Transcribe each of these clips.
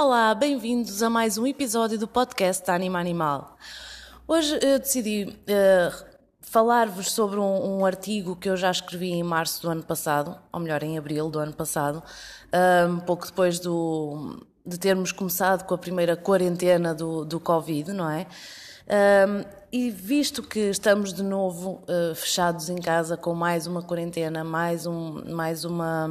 Olá, bem-vindos a mais um episódio do podcast da Anima Animal. Hoje eu decidi uh, falar-vos sobre um, um, artigo que eu já escrevi em março do ano passado, ou melhor, em abril do ano passado, um pouco depois do, de termos começado com a primeira quarentena do, do Covid, não é? Um, e visto que estamos de novo uh, fechados em casa com mais uma quarentena, mais, um, mais uma,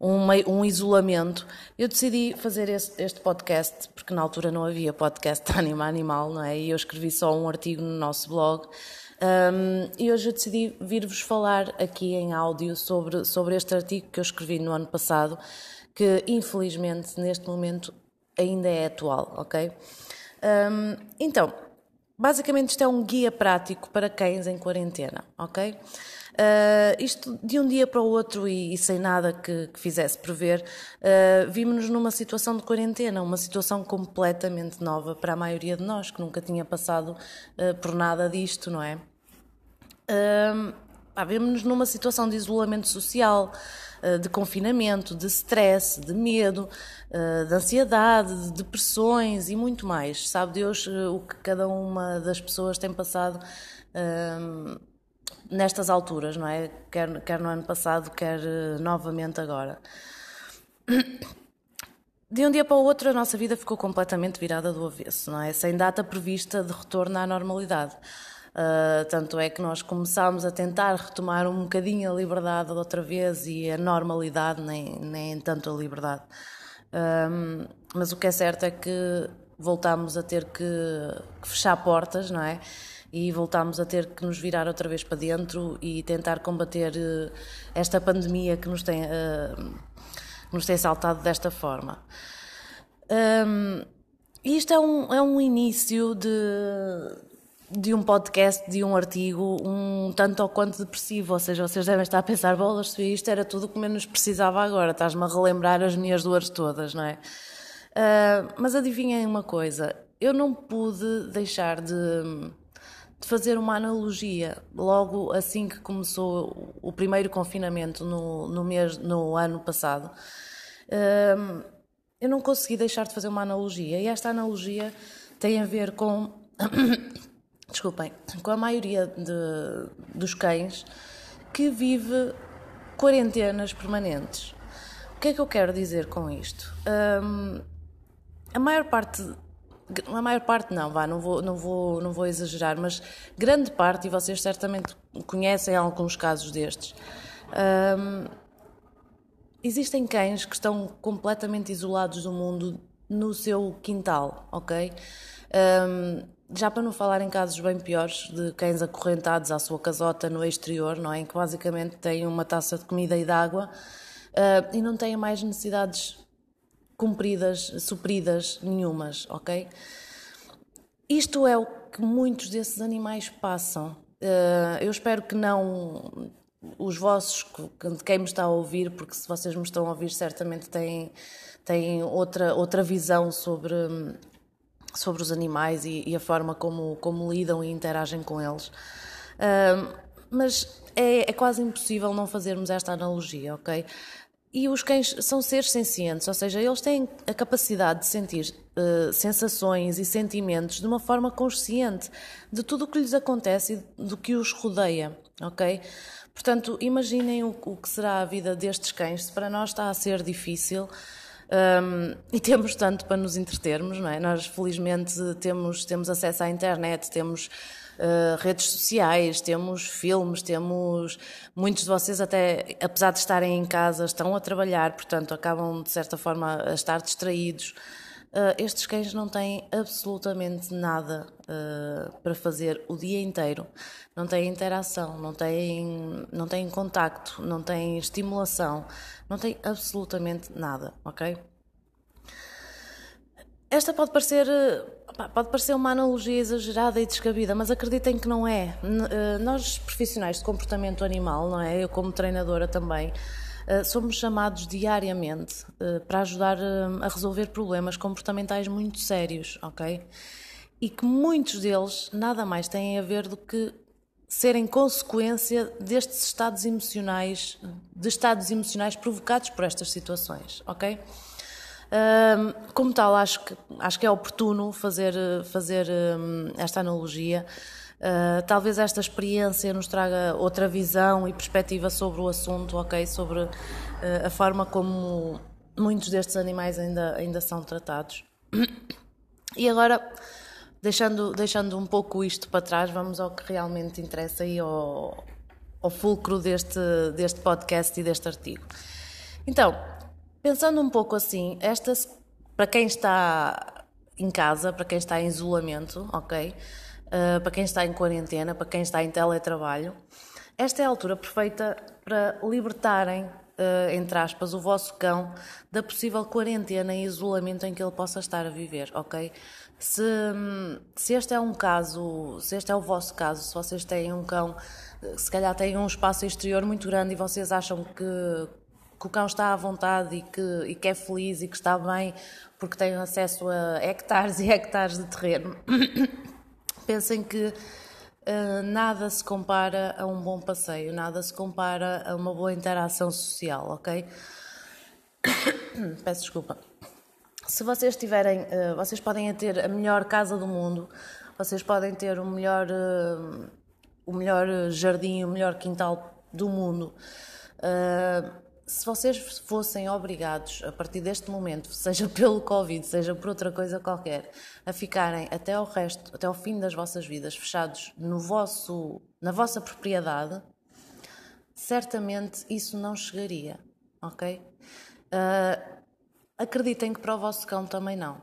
um, um isolamento, eu decidi fazer este, este, podcast, porque na altura não havia podcast Anima Animal, não é? E eu escrevi só um artigo no nosso blog. Um, e hoje eu decidi vir-vos falar aqui em áudio sobre, sobre este artigo que eu escrevi no ano passado, que infelizmente neste momento ainda é atual, ok? Um, então, basicamente isto é um guia prático para cães em quarentena, ok? Uh, isto de um dia para o outro e, e sem nada que, que fizesse prever, uh, vimos-nos numa situação de quarentena, uma situação completamente nova para a maioria de nós, que nunca tinha passado uh, por nada disto, não é? Uh, vimos-nos numa situação de isolamento social, de confinamento, de stress, de medo, de ansiedade, de depressões e muito mais. Sabe Deus o que cada uma das pessoas tem passado nestas alturas, não é? Quer, quer no ano passado, quer novamente agora. De um dia para o outro, a nossa vida ficou completamente virada do avesso, não é? Sem data prevista de retorno à normalidade. Uh, tanto é que nós começámos a tentar retomar um bocadinho a liberdade outra vez e a normalidade, nem, nem tanto a liberdade. Uh, mas o que é certo é que voltámos a ter que, que, fechar portas, não é? E voltámos a ter que nos virar outra vez para dentro e tentar combater uh, esta pandemia que nos tem, nos tem saltado desta forma. Um, isto é um, é um início de, de um podcast, de um artigo, um tanto ou quanto depressivo. Ou seja, vocês devem estar a pensar, bolas, se isto era tudo o que menos precisava agora, estás-me a relembrar as minhas dores todas, não é? Uh, mas adivinhem uma coisa, eu não pude deixar de, de, fazer uma analogia logo assim que começou o primeiro confinamento no, no, mês, no ano passado. Uh, eu não consegui deixar de fazer uma analogia, e esta analogia tem a ver com desculpem, com a maioria de, dos cães que vive quarentenas permanentes. O que é que eu quero dizer com isto? Um, a maior parte, a maior parte não, vá, não vou, não vou, não vou exagerar, mas grande parte, e vocês certamente conhecem alguns casos destes, um, existem cães que estão completamente isolados do mundo no seu quintal, ok? Um, já para não falar em casos bem piores de cães acorrentados à sua casota no exterior, não é? Em que basicamente têm uma taça de comida e de água uh, e não têm mais necessidades cumpridas, supridas nenhumas, ok? Isto é o que muitos desses animais passam. Uh, eu espero que não os vossos, quem me está a ouvir, porque se vocês me estão a ouvir, certamente têm, têm outra, outra visão sobre sobre os animais e, e, a forma como, como lidam e interagem com eles. Uh, mas é, é, quase impossível não fazermos esta analogia, ok? E os cães são seres sencientes, ou seja, eles têm a capacidade de sentir uh, sensações e sentimentos de uma forma consciente de tudo o que lhes acontece e do que os rodeia, ok? Portanto, imaginem o, o que será a vida destes cães, se para nós está a ser difícil, um, e temos tanto para nos entretermos, não é? Nós, felizmente, temos, temos acesso à internet, temos uh, redes sociais, temos filmes, temos. Muitos de vocês, até apesar de estarem em casa, estão a trabalhar, portanto, acabam, de certa forma, a estar distraídos. Uh, estes cães não têm absolutamente nada uh, para fazer o dia inteiro. Não têm interação, não têm, não têm contacto, não têm estimulação, não têm absolutamente nada, ok? Esta pode parecer, pode parecer uma analogia exagerada e descabida, mas acreditem que não é. Uh, nós, profissionais de comportamento animal, não é? Eu, como treinadora também eh, somos chamados diariamente eh, para ajudar eh, a resolver problemas comportamentais muito sérios, ok? E que muitos deles nada mais têm a ver do que serem consequência destes estados emocionais, de estados emocionais provocados por estas situações, ok? Como tal, acho que, acho que é oportuno fazer, fazer esta analogia Uh, talvez esta experiência nos traga outra visão e perspectiva sobre o assunto, ok? Sobre uh, a forma como muitos destes animais ainda, ainda são tratados. E agora, deixando, deixando um pouco isto para trás, vamos ao que realmente interessa e ao, ao fulcro deste, deste podcast e deste artigo. Então, pensando um pouco assim, esta, para quem está em casa, para quem está em isolamento, ok? uh, para quem está em quarentena, para quem está em teletrabalho. Esta é a altura perfeita para libertarem, uh, entre aspas, o vosso cão da possível quarentena e isolamento em que ele possa estar a viver, ok? Se, se este é um caso, se este é o vosso caso, se vocês têm um cão, se calhar têm um espaço exterior muito grande e vocês acham que, que o cão está à vontade e que, e que é feliz e que está bem porque tem acesso a hectares e hectares de terreno. pensem que uh, nada se compara a um bom passeio, nada se compara a uma boa interação social, ok? Peço desculpa. Se vocês tiverem, uh, vocês podem ter a melhor casa do mundo, vocês podem ter o melhor, uh, o melhor jardim, o melhor quintal do mundo se vocês fossem obrigados, a partir deste momento, seja pelo Covid, seja por outra coisa qualquer, a ficarem até o resto, até o fim das vossas vidas fechados no vosso, na vossa propriedade, certamente isso não chegaria, ok? Uh, acreditem que para o vosso cão também não,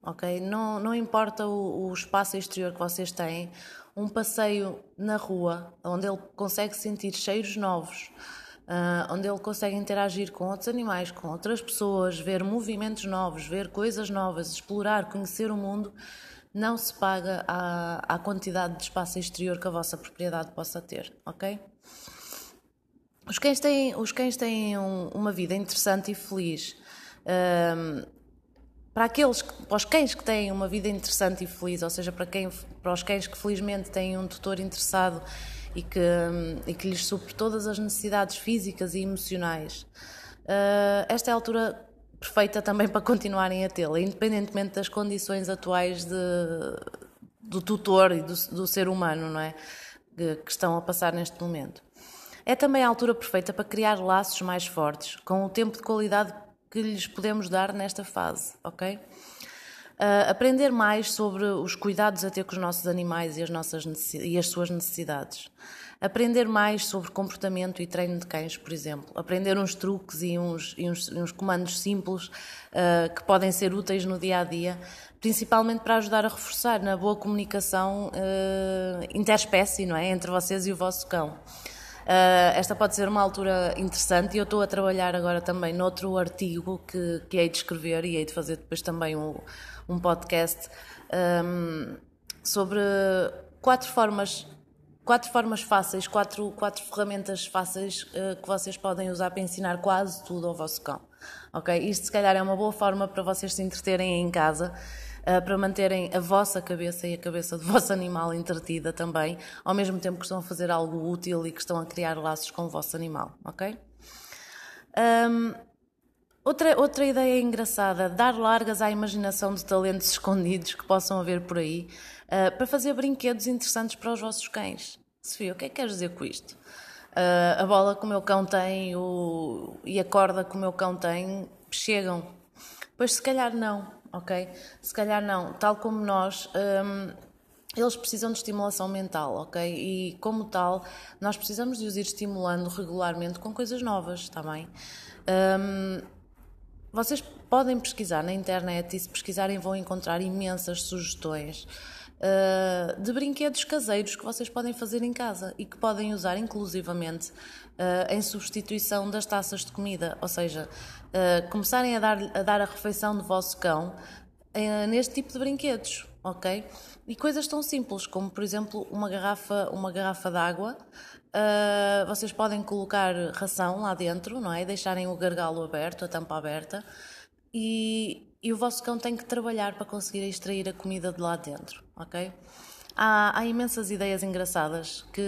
ok? Não, não importa o, o espaço exterior que vocês têm, um passeio na rua, onde ele consegue sentir cheiros novos, uh, onde ele consegue interagir com outros animais, com outras pessoas, ver movimentos novos, ver coisas novas, explorar, conhecer o mundo, não se paga à, à quantidade de espaço exterior que a vossa propriedade possa ter, ok? Os cães têm, os cães têm um, uma vida interessante e feliz. Um, para aqueles para os cães que têm uma vida interessante e feliz, ou seja, para, quem, para os cães que felizmente têm um tutor interessado e que, e que lhes supre todas as necessidades físicas e emocionais. Uh, esta é a altura perfeita também para continuarem a tê-la, independentemente das condições atuais de, do tutor e do, do ser humano, não é? Que, que estão a passar neste momento. É também a altura perfeita para criar laços mais fortes, com o tempo de qualidade que lhes podemos dar nesta fase, ok? Uh, aprender mais sobre os cuidados a ter com os nossos animais e as, nossas e as suas necessidades. Aprender mais sobre comportamento e treino de cães, por exemplo. Aprender uns truques e uns, e uns, uns comandos simples uh, que podem ser úteis no dia a dia, principalmente para ajudar a reforçar na boa comunicação uh, interespécie, não é? Entre vocês e o vosso cão. Uh, esta pode ser uma altura interessante e eu estou a trabalhar agora também noutro artigo que, que hei de escrever e hei de fazer depois também um, um podcast um, sobre quatro formas quatro formas fáceis, quatro, quatro ferramentas fáceis uh, que vocês podem usar para ensinar quase tudo ao vosso cão. Ok? Isto se calhar é uma boa forma para vocês se entreterem em casa, uh, para manterem a vossa cabeça e a cabeça do vosso animal entretida também, ao mesmo tempo que estão a fazer algo útil e que estão a criar laços com o vosso animal. Ok? Um, Outra, outra ideia engraçada, dar largas à imaginação de talentos escondidos que possam haver por aí, uh, para fazer brinquedos interessantes para os vossos cães. Sofia, o que é que queres dizer com isto? Uh, a bola que o meu cão tem o, e a corda que o meu cão tem chegam. Pois se calhar não, ok? Se calhar não. Tal como nós, um, eles precisam de estimulação mental, ok? E como tal, nós precisamos de os ir estimulando regularmente com coisas novas, está bem? Um, vocês podem pesquisar na internet e se pesquisarem vão encontrar imensas sugestões uh, de brinquedos caseiros que vocês podem fazer em casa e que podem usar inclusivamente uh, em substituição das taças de comida. Ou seja, uh, começarem a dar, a dar a refeição do vosso cão neste tipo de brinquedos, ok? E coisas tão simples como, por exemplo, uma garrafa, uma garrafa de água. Uh, vocês podem colocar ração lá dentro, não é? Deixarem o gargalo aberto, a tampa aberta, e, e o vosso cão tem que trabalhar para conseguir extrair a comida de lá dentro, ok? Há, há imensas ideias engraçadas que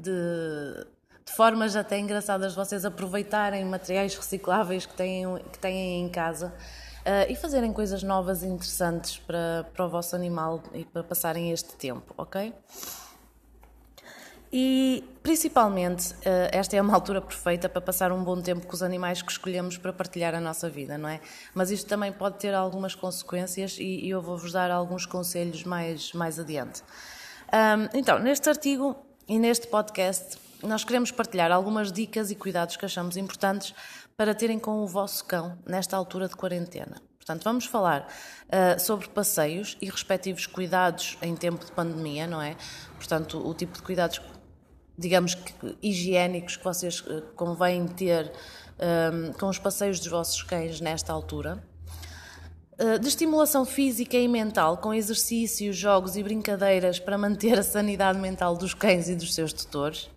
de, de formas até engraçadas de vocês aproveitarem materiais recicláveis que têm, que têm em casa uh, e fazerem coisas novas e interessantes para, para o vosso animal e para passarem este tempo, ok? E principalmente, uh, esta é uma altura perfeita para passar um bom tempo com os animais que escolhemos para partilhar a nossa vida, não é? Mas isto também pode ter algumas consequências e, eu vou-vos dar alguns conselhos mais, mais adiante. Então, neste artigo e neste podcast, nós queremos partilhar algumas dicas e cuidados que achamos importantes para terem com o vosso cão nesta altura de quarentena. Portanto, vamos falar uh, sobre passeios e respectivos cuidados em tempo de pandemia, não é? Portanto, o tipo de cuidados, digamos que higiênicos que vocês uh, convém ter um, com os passeios dos vossos cães nesta altura. Uh, de estimulação física e mental, com exercícios, jogos e brincadeiras para manter a sanidade mental dos cães e dos seus tutores.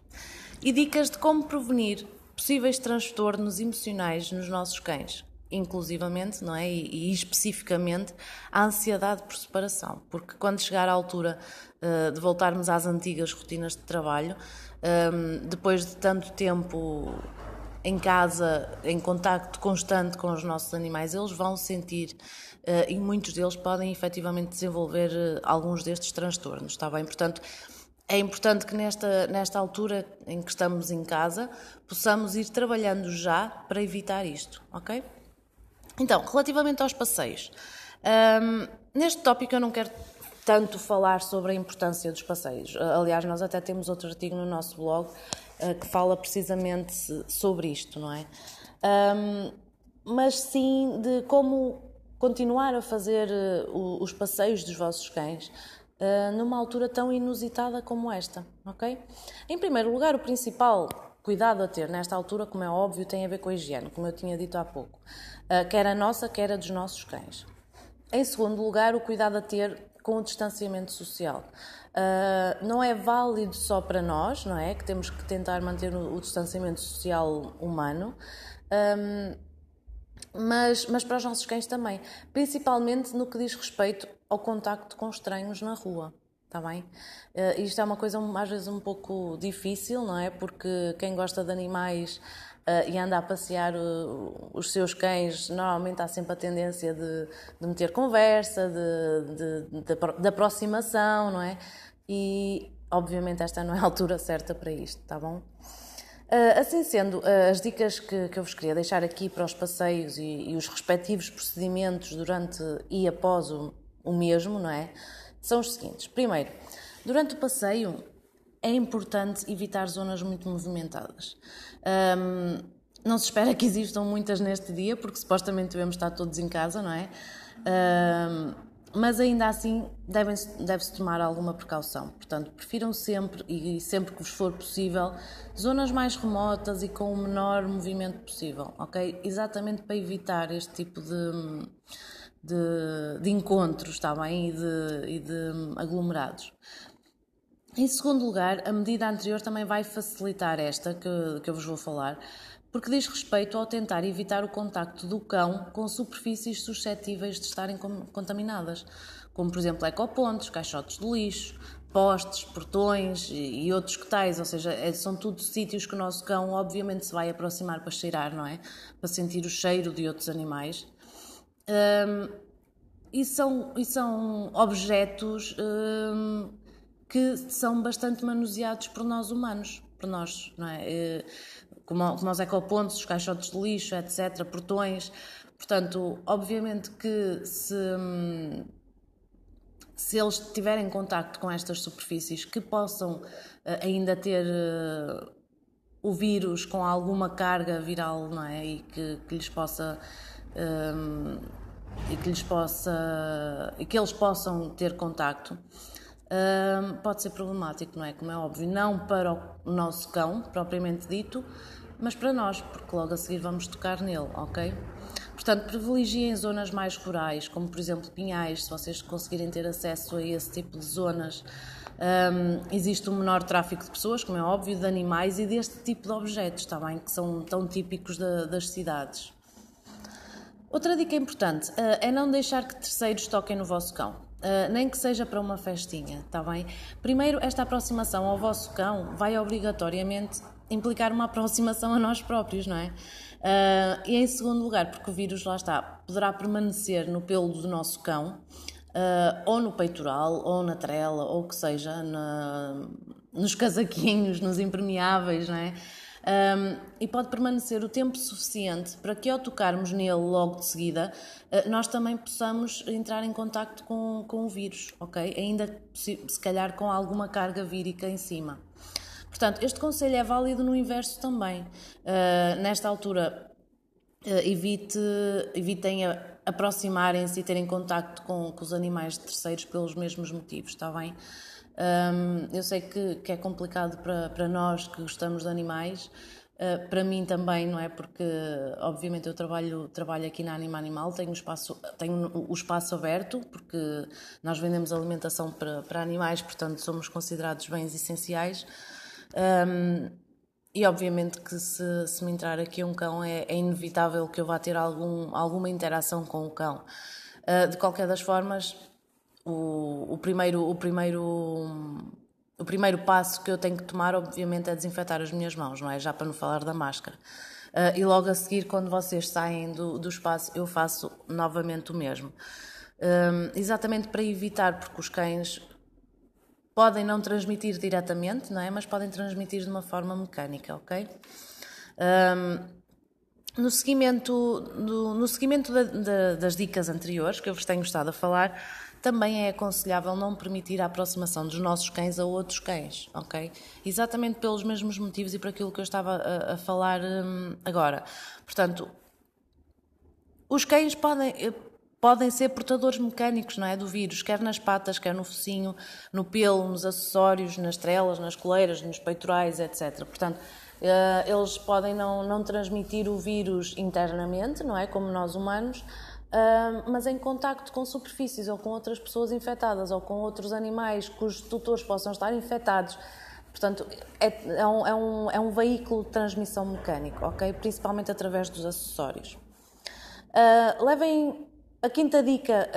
E dicas de como prevenir possíveis transtornos emocionais nos nossos cães, inclusivamente, não é? E, e, especificamente a ansiedade por separação, porque quando chegar à altura uh, de voltarmos às antigas rotinas de trabalho, um, depois de tanto tempo em casa, em contacto constante com os nossos animais, eles vão sentir uh, e muitos deles podem efetivamente desenvolver uh, alguns destes transtornos, está bem? Portanto, é importante que nesta, nesta altura em que estamos em casa possamos ir trabalhando já para evitar isto, ok? Então, relativamente aos passeios, um, neste tópico eu não quero tanto falar sobre a importância dos passeios. Aliás, nós até temos outro artigo no nosso blog uh, que fala precisamente sobre isto, não é? Um, mas sim de como continuar a fazer uh, os passeios dos vossos cães uh, numa altura tão inusitada como esta, ok? Em primeiro lugar, o principal cuidado a ter nesta altura, como é óbvio, tem a ver com a higiene, como eu tinha dito há pouco, uh, quer a nossa, quer a dos nossos cães. Em segundo lugar, o cuidado a ter com o distanciamento social. Uh, não é válido só para nós, não é? Que temos que tentar manter o, o distanciamento social humano. Um, mas, mas para os nossos cães também, principalmente no que diz respeito ao contacto com estranhos na rua. Está bem? Uh, isto é uma coisa às vezes um pouco difícil, não é? Porque quem gosta de animais uh, e anda a passear uh, os seus cães, normalmente há sempre a tendência de, de meter conversa, de, de, de, aproximação, não é? E obviamente esta não é a altura certa para isto, está bom? Uh, assim sendo, uh, as dicas que, que, eu vos queria deixar aqui para os passeios e, e os respectivos procedimentos durante e após o, o, mesmo, não é? São os seguintes. Primeiro, durante o passeio é importante evitar zonas muito movimentadas. Um, não se espera que existam muitas neste dia, porque supostamente devemos estar todos em casa, não é? Um, mas ainda assim deve-se deve tomar alguma precaução. Portanto, prefiram sempre e sempre que vos for possível zonas mais remotas e com o menor movimento possível, ok? Exatamente para evitar este tipo de, de, de encontros, está bem? E de, e de aglomerados. Em segundo lugar, a medida anterior também vai facilitar esta que, que eu vos vou falar, porque diz respeito ao tentar evitar o contacto do cão com superfícies suscetíveis de estarem contaminadas, como por exemplo ecopontos, caixotes de lixo, postes, portões e outros que tais, ou seja, é, são tudo sítios que o nosso cão obviamente se vai aproximar para cheirar, não é? Para sentir o cheiro de outros animais. Um, e, são, e são objetos um, que são bastante manuseados por nós humanos, por nós, não é? Eh, como, como os ecopontos, os caixotes de lixo, etc., portões. Portanto, obviamente que se, se eles tiverem contacto com estas superfícies que possam eh, ainda ter uh, o vírus com alguma carga viral, não é? E que, que lhes possa um, e que lhes possa e que eles possam ter contacto pode ser problemático, não é? Como é óbvio, não para o nosso cão propriamente dito, mas para nós, porque logo a seguir vamos tocar nele, ok? Portanto, privilegiem zonas mais rurais, como por exemplo Pinhais, se vocês conseguirem ter acesso a esse tipo de zonas. Um, existe um menor tráfico de pessoas, como é óbvio, de animais e deste tipo de objetos, está bem? Que são tão típicos das cidades. Outra dica importante uh, é não deixar que terceiros toquem no vosso cão. Uh, nem que seja para uma festinha, está bem? Primeiro, esta aproximação ao vosso cão vai obrigatoriamente implicar uma aproximação a nós próprios, não é? Uh, e em segundo lugar, porque o vírus, lá está, poderá permanecer no pelo do nosso cão, uh, ou no peitoral, ou na trela, ou o que seja, na, nos casaquinhos, nos impermeáveis, não é? Um, e pode permanecer o tempo suficiente para que ao tocarmos nele logo de seguida, uh, nós também possamos entrar em contacto com, com o vírus, ok? Ainda se, calhar com alguma carga vírica em cima. Portanto, este conselho é válido no inverso também. Uh, nesta altura, uh, evite, evitem aproximarem-se e terem contacto com, com, os animais terceiros pelos mesmos motivos, está bem? Um, eu sei que, que, é complicado para, para nós que gostamos de animais, Uh, para mim também, não é? Porque, obviamente, eu trabalho, trabalho aqui na Anima Animal, tenho espaço, tenho o espaço aberto, porque nós vendemos alimentação para, para animais, portanto, somos considerados bens essenciais. Um, e obviamente que se, se, me entrar aqui um cão é, é, inevitável que eu vá ter algum, alguma interação com o cão. Uh, de qualquer das formas, o, primeiro, o, primeiro, o primeiro passo que eu tenho que tomar, obviamente, é desinfetar as minhas mãos, não é? Já para não falar da máscara. Uh, e logo a seguir, quando vocês saem do, do espaço, eu faço novamente o mesmo. Exatamente para evitar, porque os cães podem não transmitir diretamente, não é? Mas podem transmitir de uma forma mecânica, ok? Um, no seguimento, do, no seguimento da, da, das dicas anteriores que eu vos tenho estado a falar, também é aconselhável não permitir a aproximação dos nossos cães a outros cães, ok? Exatamente pelos mesmos motivos e por aquilo que eu estava a, a falar um, agora. Portanto, os cães podem, podem ser portadores mecânicos, não é, do vírus, quer nas patas, quer no focinho, no pelo, nos acessórios, nas trelas, nas coleiras, nos peitorais, etc. Portanto, eh, eles podem não, não transmitir o vírus internamente, não é, como nós humanos, mas em contacto com superfícies ou com outras pessoas infectadas ou com outros animais cujos tutores possam estar infectados. Portanto, é, é, um, é, um, é um veículo de transmissão mecânico, ok? Principalmente através dos acessórios. Uh, levem a quinta dica,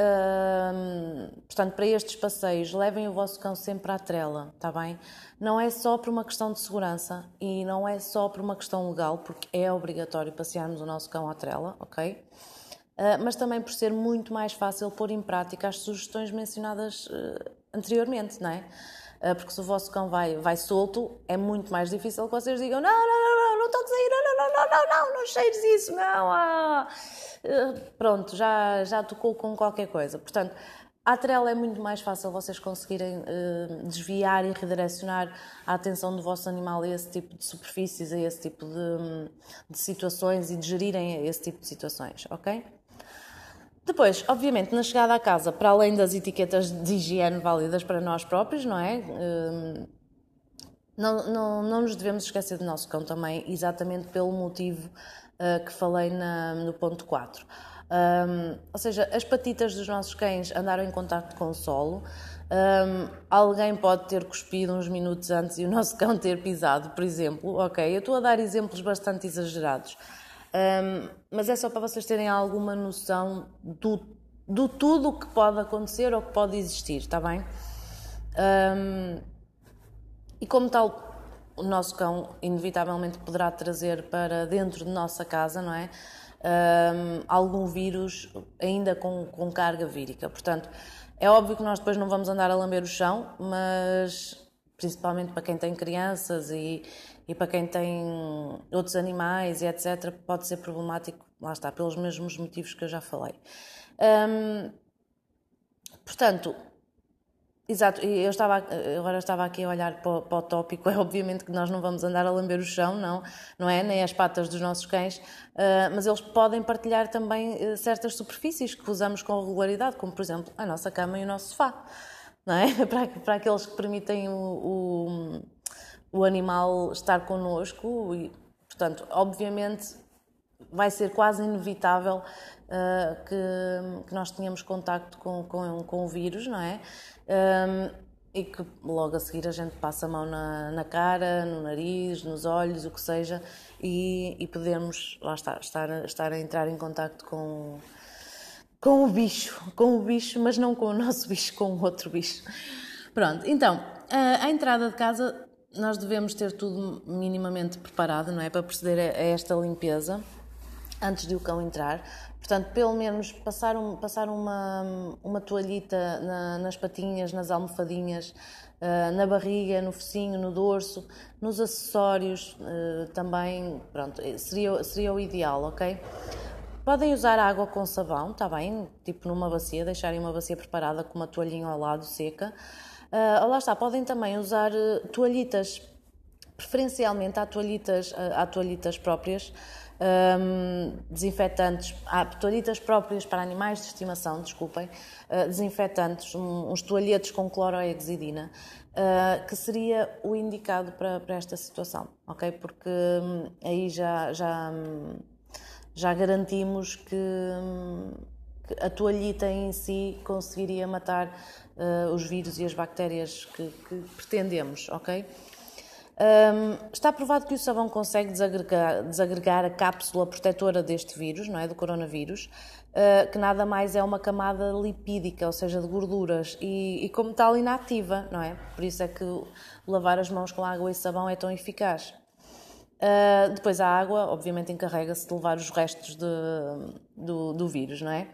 hum, portanto, para estes passeios, levem o vosso cão sempre à trela, está bem? Não é só por uma questão de segurança e não é só por uma questão legal, porque é obrigatório passearmos o nosso cão à trela, ok? Uh, mas também por ser muito mais fácil pôr em prática as sugestões mencionadas uh, anteriormente, não é? Uh, porque se o vosso cão vai, vai solto, é muito mais difícil que vocês digam: não, não, não, não, não toques aí, não, não, não, não, não, não, não cheires isso, não, ah. Pronto, já, já tocou com qualquer coisa. Portanto, a trela é muito mais fácil vocês conseguirem desviar e redirecionar a atenção do vosso animal a esse tipo de superfícies, a esse tipo de, de situações e de gerirem esse tipo de situações, ok? Depois, obviamente, na chegada à casa, para além das etiquetas de higiene válidas para nós próprios, não é? Uh, não, não, não nos devemos esquecer do nosso cão também, exatamente pelo motivo uh, que falei na, no ponto 4. Um, ou seja, as patitas dos nossos cães andaram em contato com o solo. Um, alguém pode ter cuspido uns minutos antes e o nosso cão ter pisado, por exemplo. Ok, eu estou a dar exemplos bastante exagerados, um, mas é só para vocês terem alguma noção do, do tudo o que pode acontecer ou que pode existir, está bem? e como tal, o nosso cão inevitavelmente poderá trazer para dentro de nossa casa, não é? Um, algum vírus ainda com, com carga vírica. Portanto, é óbvio que nós depois não vamos andar a lamber o chão, mas principalmente para quem tem crianças e, e para quem tem outros animais e etc., pode ser problemático, lá está, pelos mesmos motivos que eu já falei. Um, portanto, Exato, eu estava, agora estava aqui a olhar para o, para o, tópico, é obviamente que nós não vamos andar a lamber o chão, não, não é? Nem as patas dos nossos cães, uh, mas eles podem partilhar também uh, certas superfícies que usamos com regularidade, como por exemplo a nossa cama e o nosso sofá, não é? para, para aqueles que permitem o, o, o animal estar connosco e, portanto, obviamente vai ser quase inevitável uh, que, que, nós tenhamos contacto com, com, com o vírus, não é? Um, e que logo a seguir a gente passa a mão na, na cara, no nariz, nos olhos, o que seja, e, e podemos, lá está, estar, estar a entrar em contacto com, com o bicho, com o bicho, mas não com o nosso bicho, com o outro bicho. Pronto, então, a, a entrada de casa nós devemos ter tudo minimamente preparado, não é? Para proceder a esta limpeza antes de o cão entrar. Portanto, pelo menos passar, um, passar uma, uma toalhita na, nas patinhas, nas almofadinhas, uh, na barriga, no focinho, no dorso, nos acessórios uh, também, pronto, seria, seria o ideal, ok? Podem usar água com sabão, está bem? Tipo numa bacia, deixarem uma bacia preparada com uma toalhinha ao lado seca. Uh, lá está, podem também usar toalhitas, preferencialmente há toalhitas, há toalhitas próprias um, desinfetantes, há toalhitas próprias para animais de estimação, desculpem, uh, desinfetantes, um, uns toalhetes com clorohexidina, uh, que seria o indicado para, para esta situação, ok? Porque um, aí já, já, já garantimos que, que, a toalhita em si conseguiria matar uh, os vírus e as bactérias que, que pretendemos, ok? Um, está provado que o sabão consegue desagregar, desagregar, a cápsula protetora deste vírus, não é, do coronavírus, uh, que nada mais é uma camada lipídica, ou seja, de gorduras, e, e, como tal inativa, não é? Por isso é que lavar as mãos com água e sabão é tão eficaz. Uh, depois a água, obviamente, encarrega-se de levar os restos de, do, do vírus, não é?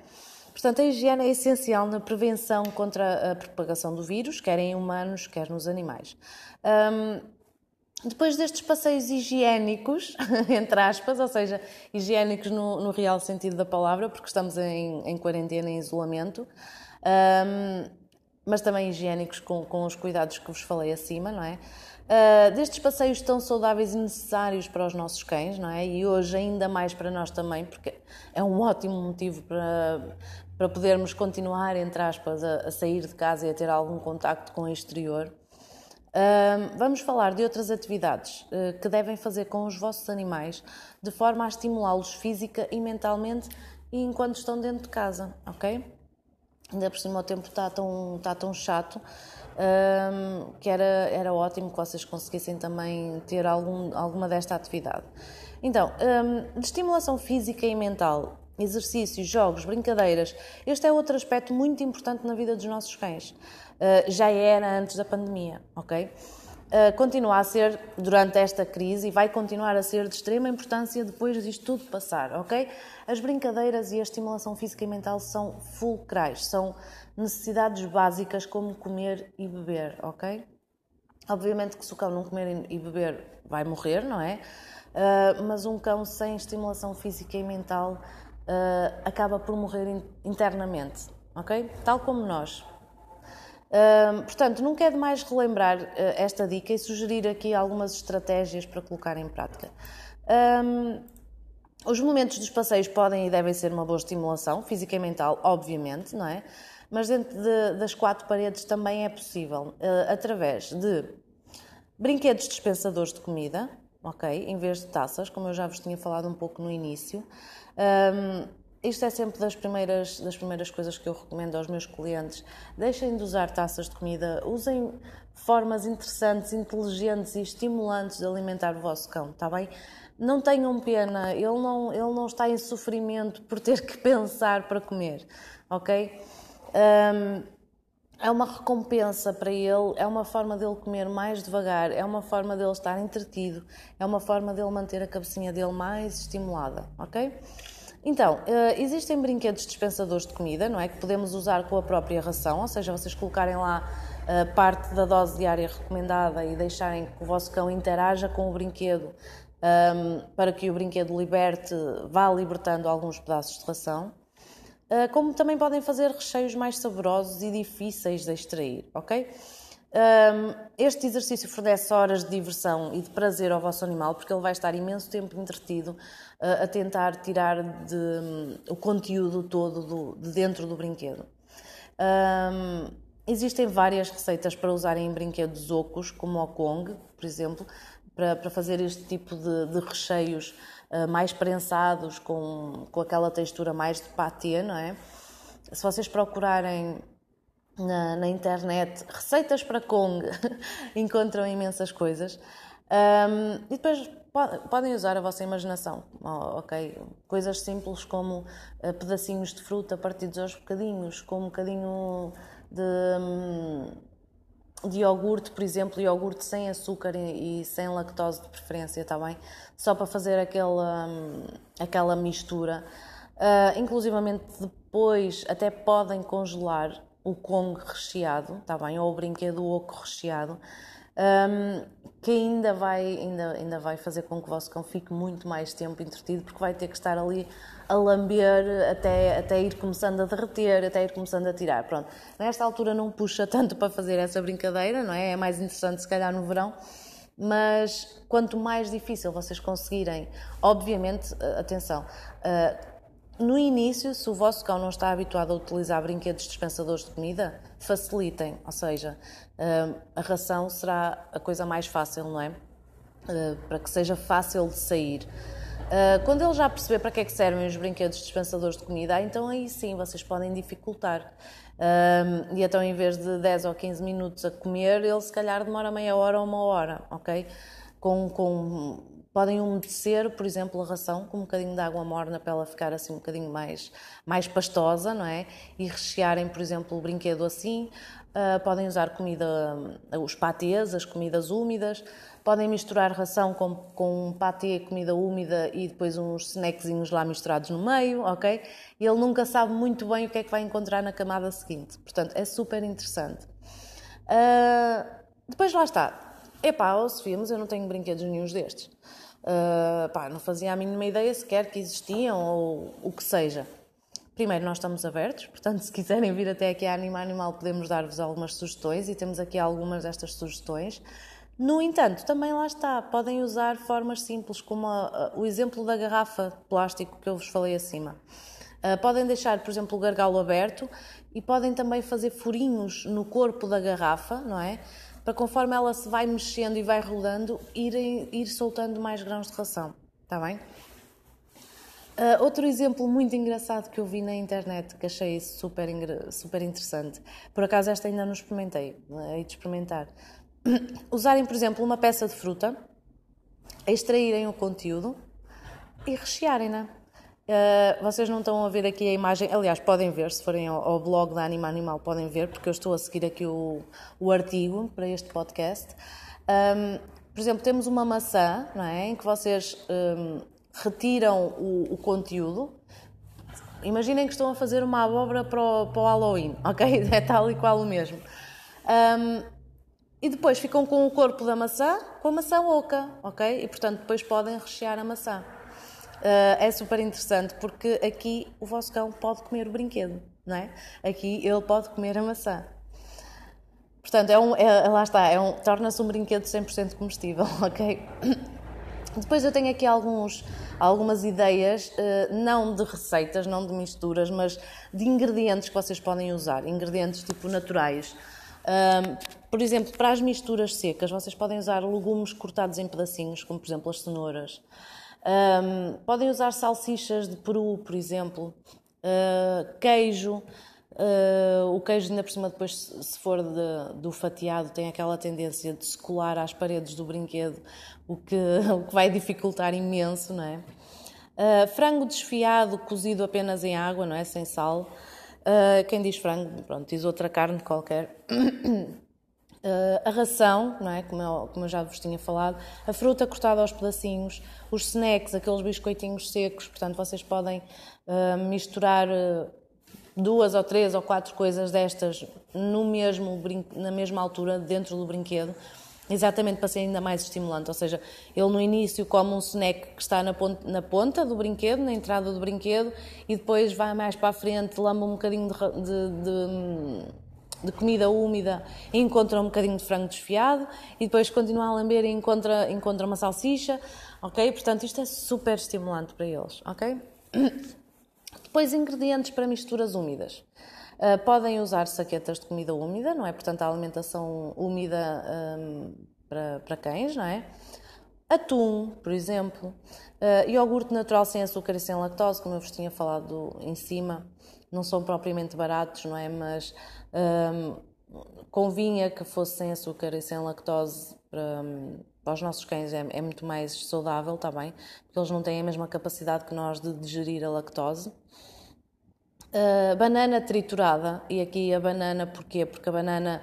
Portanto, a higiene é essencial na prevenção contra a propagação do vírus, quer em humanos, quer nos animais. Um, depois destes passeios higiênicos, entre aspas, ou seja, higiênicos no, no real sentido da palavra, porque estamos em, em quarentena, em isolamento, um, mas também higiênicos com, com os cuidados que vos falei acima, não é? Uh, destes passeios tão saudáveis e necessários para os nossos cães, não é? E hoje ainda mais para nós também, porque é um ótimo motivo para, para podermos continuar, entre aspas, a, a sair de casa e a ter algum contacto com o exterior vamos falar de outras atividades uh, que devem fazer com os vossos animais de forma a estimulá-los física e mentalmente enquanto estão dentro de casa, ok? Ainda por cima o tempo está tão, está tão chato um, que era, era ótimo que vocês conseguissem também ter algum, alguma desta atividade. Então, um, de estimulação física e mental, exercícios, jogos, brincadeiras, este é outro aspecto muito importante na vida dos nossos cães. Uh, já era antes da pandemia, ok? Uh, continua a ser durante esta crise e vai continuar a ser de extrema importância depois disto tudo passar, ok? As brincadeiras e a estimulação física e mental são fulcrais, são necessidades básicas como comer e beber, ok? Obviamente que se o cão não comer e beber vai morrer, não é? Uh, mas um cão sem estimulação física e mental uh, acaba por morrer internamente, ok? Tal como nós, portanto, não quero mais relembrar uh, esta dica e sugerir aqui algumas estratégias para colocar em prática. Um, os momentos dos passeios podem e devem ser uma boa estimulação, física e mental, obviamente, não é? Mas dentro de, das quatro paredes também é possível, uh, através de brinquedos dispensadores de comida, ok? Em vez de taças, como eu já vos tinha falado um pouco no início. Um, isto é sempre das primeiras, das primeiras coisas que eu recomendo aos meus clientes. Deixem de usar taças de comida, usem formas interessantes, inteligentes e estimulantes de alimentar o vosso cão, está bem? Não tenham pena, ele não, ele não está em sofrimento por ter que pensar para comer, ok? Um, é uma recompensa para ele, é uma forma dele comer mais devagar, é uma forma dele estar entretido, é uma forma dele manter a cabecinha dele mais estimulada, ok? Então, eh, existem brinquedos dispensadores de comida, não é? Que podemos usar com a própria ração, ou seja, vocês colocarem lá eh, parte da dose diária recomendada e deixarem que o vosso cão interaja com o brinquedo para que o brinquedo liberte, vá libertando alguns pedaços de ração. Uh, como também podem fazer recheios mais saborosos e difíceis de extrair, ok? Um, este exercício fornece horas de diversão e de prazer ao vosso animal, porque ele vai estar imenso tempo entretido uh, a tentar tirar de, um, o conteúdo todo do, de dentro do brinquedo. Um, existem várias receitas para usarem em brinquedos ocos, como o Kong, por exemplo, para, para fazer este tipo de, de recheios uh, mais prensados, com, com aquela textura mais de patê, não é? Se vocês procurarem na, na internet receitas para Kong, encontram imensas coisas. Um, e depois podem usar a vossa imaginação, ok? Coisas simples como uh, pedacinhos de fruta partidos aos bocadinhos, com um bocadinho de, um, de iogurte, por exemplo, iogurte sem açúcar e, e, sem lactose de preferência, está bem? Só para fazer aquela, um, aquela mistura. Uh, inclusivamente depois até podem congelar o Kong recheado, está bem? Ou o brinquedo oco recheado, um, que ainda vai, ainda, ainda vai fazer com que o vosso cão fique muito mais tempo entretido, porque vai ter que estar ali a lamber até, até ir começando a derreter, até ir começando a tirar. Pronto, nesta altura não puxa tanto para fazer essa brincadeira, não é? É mais interessante se calhar no verão, mas quanto mais difícil vocês conseguirem, obviamente, atenção, uh, no início, se o vosso cão não está habituado a utilizar brinquedos dispensadores de comida, facilitem, ou seja, hum, a ração será a coisa mais fácil, não é? Para que seja fácil de sair. Hum, quando ele já perceber para que é que servem os brinquedos dispensadores de comida, então aí sim vocês podem dificultar. e então, em vez de 10 ou 15 minutos a comer, ele se calhar demora meia hora ou uma hora, ok? Com, com Podem umedecer, por exemplo, a ração com um bocadinho de água morna para ela ficar assim um bocadinho mais, mais pastosa, não é? E rechearem, por exemplo, o brinquedo assim. Uh, podem usar comida, os patês, as comidas úmidas. Podem misturar ração com, com um patê, comida úmida e depois uns snackzinhos lá misturados no meio, ok? E ele nunca sabe muito bem o que é que vai encontrar na camada seguinte. Portanto, é super interessante. Uh, depois lá está. Epá, oh Sofia, mas eu não tenho brinquedos nenhums destes. Uh, pá, não fazia a mínima ideia sequer que existiam ou o que seja. Primeiro, nós estamos abertos, portanto, se quiserem vir até aqui a Anima Animal, podemos dar-vos algumas sugestões e temos aqui algumas destas sugestões. No entanto, também lá está, podem usar formas simples, como a, a, o exemplo da garrafa de plástico que eu vos falei acima. Uh, podem deixar, por exemplo, o gargalo aberto e podem também fazer furinhos no corpo da garrafa, não é? para conforme ela se vai mexendo e vai rodando, ir, ir soltando mais grãos de ração. Está bem? Uh, outro exemplo muito engraçado que eu vi na internet, que achei super, super interessante, por acaso esta ainda não experimentei, hei de experimentar. Usarem, por exemplo, uma peça de fruta, extraírem o conteúdo e rechearem-na. Uh, vocês não estão a ver aqui a imagem, aliás, podem ver, se forem ao, ao, blog da Anima Animal, podem ver, porque eu estou a seguir aqui o, o artigo para este podcast. Um, por exemplo, temos uma maçã, não é? Em que vocês um, retiram o, o, conteúdo. Imaginem que estão a fazer uma abóbora para o, para o Halloween, ok? É tal e qual o mesmo. Um, e depois ficam com o corpo da maçã, com a maçã oca, ok? E portanto depois podem rechear a maçã. Uh, é super interessante porque aqui o vosso cão pode comer o brinquedo, não é? Aqui ele pode comer a maçã. Portanto, é um, é, lá está, é um, torna-se um brinquedo 100% comestível, ok? Depois eu tenho aqui alguns, algumas ideias, uh, não de receitas, não de misturas, mas de ingredientes que vocês podem usar, ingredientes tipo naturais. Uh, por exemplo, para as misturas secas, vocês podem usar legumes cortados em pedacinhos, como por exemplo as cenouras. Um, podem usar salsichas de peru, por exemplo, uh, queijo. Uh, o queijo, ainda por cima, depois, se for de, do fatiado, tem aquela tendência de se colar às paredes do brinquedo, o que, o que vai dificultar imenso, não é? Uh, frango desfiado, cozido apenas em água, não é? Sem sal. Uh, quem diz frango, pronto, diz outra carne qualquer. Uh, a ração, não é? Como eu, como eu, já vos tinha falado, a fruta cortada aos pedacinhos, os snacks, aqueles biscoitinhos secos, portanto vocês podem uh, misturar duas ou três ou quatro coisas destas no mesmo na mesma altura dentro do brinquedo Exatamente para ser ainda mais estimulante, ou seja, ele no início come um snack que está na ponta, na ponta do brinquedo, na entrada do brinquedo, e depois vai mais para a frente, lamba um bocadinho de, de, de, de comida úmida e encontra um bocadinho de frango desfiado, e depois continua a lamber e encontra, encontra uma salsicha, ok? Portanto, isto é super estimulante para eles, ok? Depois, ingredientes para misturas úmidas. Uh, podem usar saquetas de comida úmida, não é? Portanto, a alimentação úmida um, para, para cães, não é? Atum, por exemplo. Uh, iogurte natural sem açúcar e sem lactose, como eu vos tinha falado em cima. Não são propriamente baratos, não é? Mas um, convinha que fosse sem açúcar e sem lactose para, para os nossos cães é, é muito mais saudável, está bem? Porque eles não têm a mesma capacidade que nós de digerir a lactose. Uh, banana triturada, e aqui a banana porquê? Porque a banana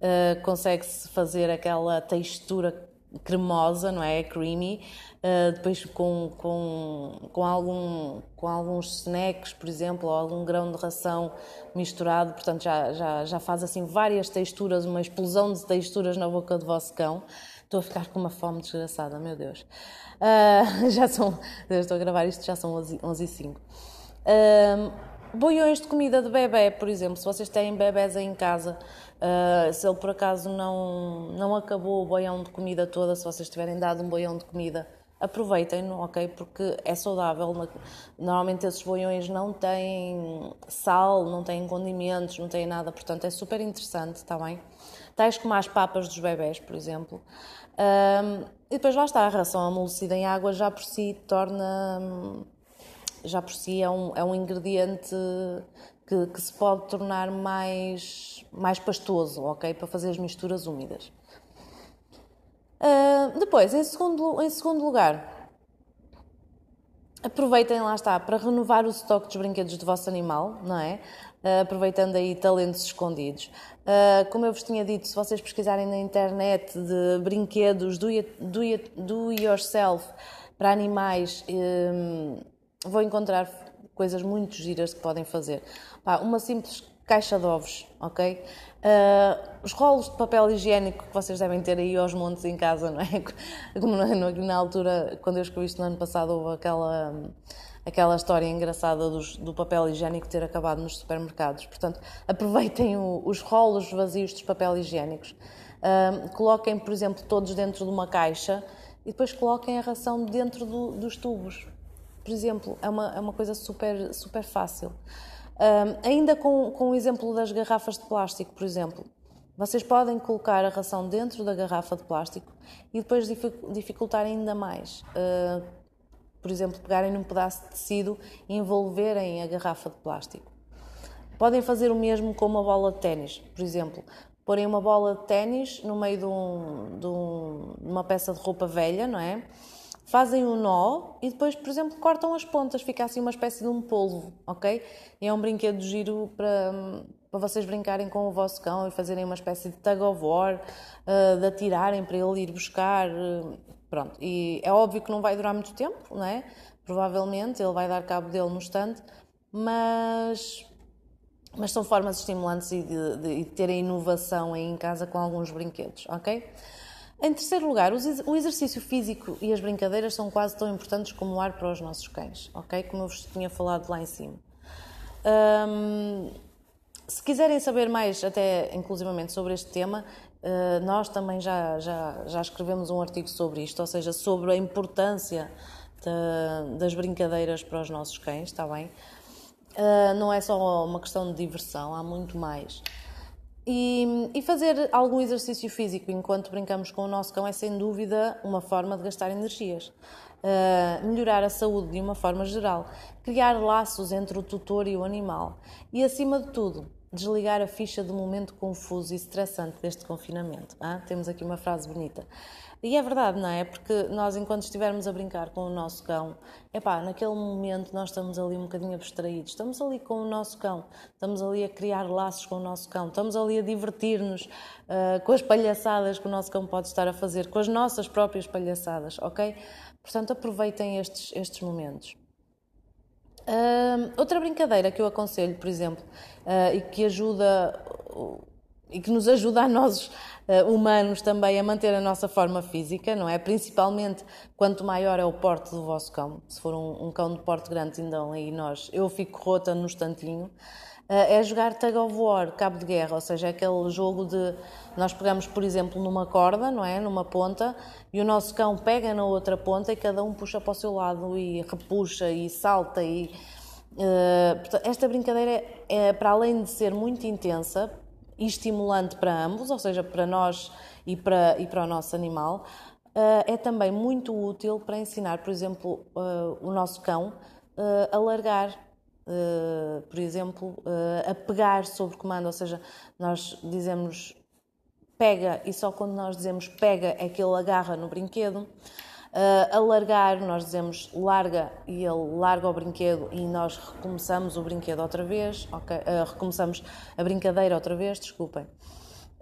uh, consegue-se fazer aquela textura cremosa, não é? Creamy, uh, depois com, com, com, algum, com alguns snacks, por exemplo, ou algum grão de ração misturado, portanto já, já, já faz assim várias texturas, uma explosão de texturas na boca do vosso cão. Estou a ficar com uma fome desgraçada, meu Deus. Uh, já são, estou a gravar isto, já são 11, 11 e 5. Uh, boiões de comida de bebê, por exemplo, se vocês têm bebés aí em casa, uh, se ele por acaso não, não acabou o boião de comida toda, se vocês tiverem dado um boião de comida, aproveitem-no, ok? Porque é saudável. Normalmente esses boiões não têm sal, não têm condimentos, não têm nada, portanto é super interessante, está bem? Tais como as papas dos bebés, por exemplo. Um, e depois lá está, a ração amolecida em água já por si torna já por si é um, é um ingrediente que, que, se pode tornar mais, mais pastoso, ok? Para fazer as misturas úmidas. Uh, depois, em segundo, em segundo lugar, aproveitem, lá está, para renovar o estoque dos brinquedos do vosso animal, não é? Uh, aproveitando aí talentos escondidos. Uh, como eu vos tinha dito, se vocês pesquisarem na internet de brinquedos do, do, do yourself para animais, um, vou encontrar coisas muito giras que podem fazer. Pá, uma simples caixa de ovos, ok? Uh, os rolos de papel higiênico que vocês devem ter aí aos montes em casa, não é? Como na, na altura, quando eu escrevi isto no ano passado, houve aquela, aquela história engraçada dos, do papel higiênico ter acabado nos supermercados. Portanto, aproveitem o, os rolos vazios dos papel higiênicos. Uh, coloquem, por exemplo, todos dentro de uma caixa e depois coloquem a ração dentro do, dos tubos por exemplo, é uma, é uma coisa super, super fácil. Um, ainda com, com o exemplo das garrafas de plástico, por exemplo, vocês podem colocar a ração dentro da garrafa de plástico e depois dificultar ainda mais. Uh, por exemplo, pegarem num pedaço de tecido e envolverem a garrafa de plástico. Podem fazer o mesmo com uma bola de ténis, por exemplo. Porem uma bola de ténis no meio de, um, de, um, uma peça de roupa velha, não é? Fazem um nó e depois, por exemplo, cortam as pontas, fica assim uma espécie de um polvo, ok? E é um brinquedo giro para, para vocês brincarem com o vosso cão e fazerem uma espécie de tug of war, uh, de atirarem para ele ir buscar. Uh, pronto, e é óbvio que não vai durar muito tempo, não é? Provavelmente ele vai dar cabo dele no estante, mas mas são formas estimulantes e de, de, de inovação aí em casa com alguns brinquedos, ok? Em terceiro lugar, o exercício físico e as brincadeiras são quase tão importantes como o ar para os nossos cães, ok? Como eu vos tinha falado lá em cima. Se quiserem saber mais, até inclusivamente sobre este tema, uh, nós também já, já, já escrevemos um artigo sobre isto, ou seja, sobre a importância de, das brincadeiras para os nossos cães, está bem? Uh, não é só uma questão de diversão, há muito mais. E, e, fazer algum exercício físico enquanto brincamos com o nosso cão é sem dúvida uma forma de gastar energias. Uh, melhorar a saúde de uma forma geral, criar laços entre o tutor e o animal e, acima de tudo, desligar a ficha do momento confuso e estressante deste confinamento. Ah? Temos aqui uma frase bonita. E é verdade, não é? Porque nós, enquanto estivermos a brincar com o nosso cão, epá, naquele momento nós estamos ali um bocadinho abstraídos, estamos ali com o nosso cão, estamos ali a criar laços com o nosso cão, estamos ali a divertir-nos uh, com as palhaçadas que o nosso cão pode estar a fazer, com as nossas próprias palhaçadas, ok? Portanto, aproveitem estes, estes momentos. Uh, outra brincadeira que eu aconselho, por exemplo, uh, e que ajuda e que nos ajuda a nós uh, humanos também a manter a nossa forma física, não é? Principalmente quanto maior é o porte do vosso cão. Se for um, um cão de porte grande, então aí nós, eu fico rota no instantinho. Uh, é jogar tug of war, cabo de guerra, ou seja, é aquele jogo de nós pegamos, por exemplo, numa corda, não é? Numa ponta, e o nosso cão pega na outra ponta e cada um puxa para o seu lado e repuxa e salta e uh, esta brincadeira é, para além de ser muito intensa, e estimulante para ambos, ou seja, para nós e para, e para o nosso animal, uh, é também muito útil para ensinar, por exemplo, uh, o nosso cão a largar, por exemplo, a pegar sobre comando, ou seja, nós dizemos pega e só quando nós dizemos pega é que ele agarra no brinquedo. Uh, alargar, nós dizemos larga e ele larga o brinquedo e nós recomeçamos o brinquedo outra vez, okay? Uh, recomeçamos a brincadeira outra vez, desculpem.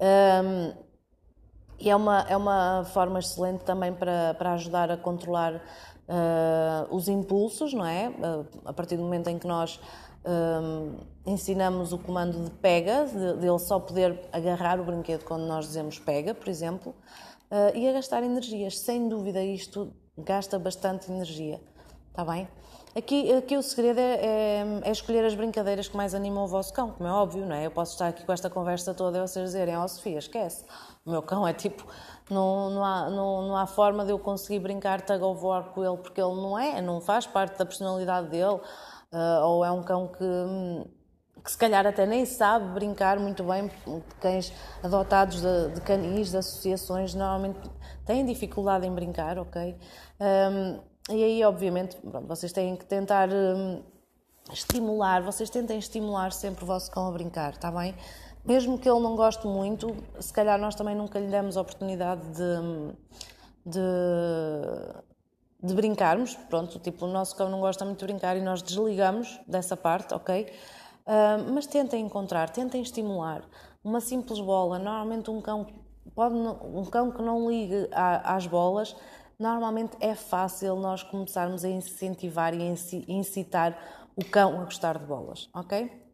Um, e é uma, é uma forma excelente também para, para ajudar a controlar uh, os impulsos, não é? a partir do momento em que nós um, ensinamos o comando de pega, de, de ele só poder agarrar o brinquedo quando nós dizemos pega, por exemplo uh, e a gastar energias. Sem dúvida, isto gasta bastante energia. Está bem? Aqui, aqui o segredo é, é, é, escolher as brincadeiras que mais animam o vosso cão, como é óbvio, não é? Eu posso estar aqui com esta conversa toda e vocês dizerem, ó oh, Sofia, esquece. O meu cão é tipo, não, não, há, não, não há forma de eu conseguir brincar tug of war com ele, porque ele não é, não faz parte da personalidade dele, uh, ou é um cão que que se calhar até nem sabe brincar muito bem, cães adotados de, de canis, de associações, normalmente têm dificuldade em brincar, ok? Um, e aí, obviamente, pronto, vocês têm que tentar um, estimular, vocês tentem estimular sempre o vosso cão a brincar, está bem? Mesmo que ele não goste muito, se calhar nós também nunca lhe demos a oportunidade de, de, de brincarmos, pronto, tipo, o nosso cão não gosta muito de brincar e nós desligamos dessa parte, ok? Uh, mas tentem encontrar, tentem estimular. Uma simples bola, normalmente um cão, pode, um cão que não ligue a, às bolas, normalmente é fácil nós começarmos a incentivar e incitar o cão a gostar de bolas, ok?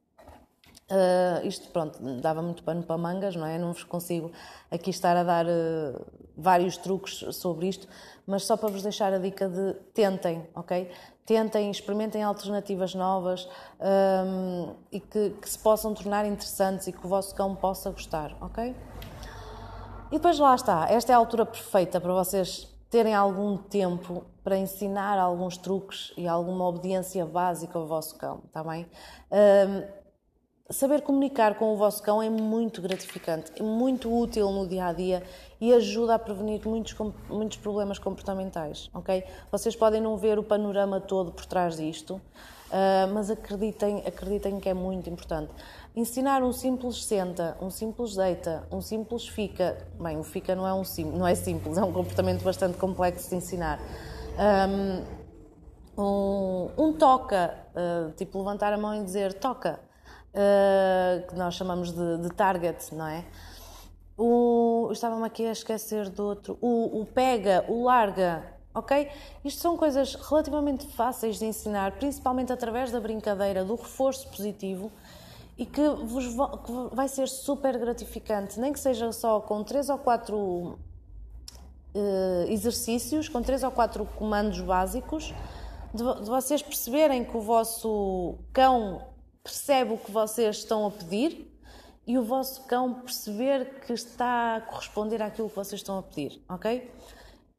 Uh, isto, pronto, dava muito pano para mangas, não é? Não vos consigo aqui estar a dar uh, vários truques sobre isto, mas só para vos deixar a dica de tentem, ok? Tentem, experimentem alternativas novas um, e que, que, se possam tornar interessantes e que o vosso cão possa gostar, ok? E depois lá está, esta é a altura perfeita para vocês terem algum tempo para ensinar alguns truques e alguma obediência básica ao vosso cão, está bem? Saber comunicar com o vosso cão é muito gratificante, é muito útil no dia a dia e ajuda a prevenir muitos, muitos problemas comportamentais, ok? Vocês podem não ver o panorama todo por trás disto, uh, mas acreditem, acreditem que é muito importante. Ensinar um simples senta, um simples deita, um simples fica, bem, o fica não é, um sim, não é simples, é um comportamento bastante complexo de ensinar. Um, um, toca, uh, tipo levantar a mão e dizer toca, uh, que nós chamamos de, de, target, não é? O, estava-me aqui a esquecer do outro. O, o pega, o larga, ok? Isto são coisas relativamente fáceis de ensinar, principalmente através da brincadeira, do reforço positivo e que, vos, que vai ser super gratificante, nem que seja só com três ou quatro uh, exercícios, com três ou quatro comandos básicos, de, de vocês perceberem que o vosso cão percebe o que vocês estão a pedir e o vosso cão perceber que está a corresponder àquilo que vocês estão a pedir, ok?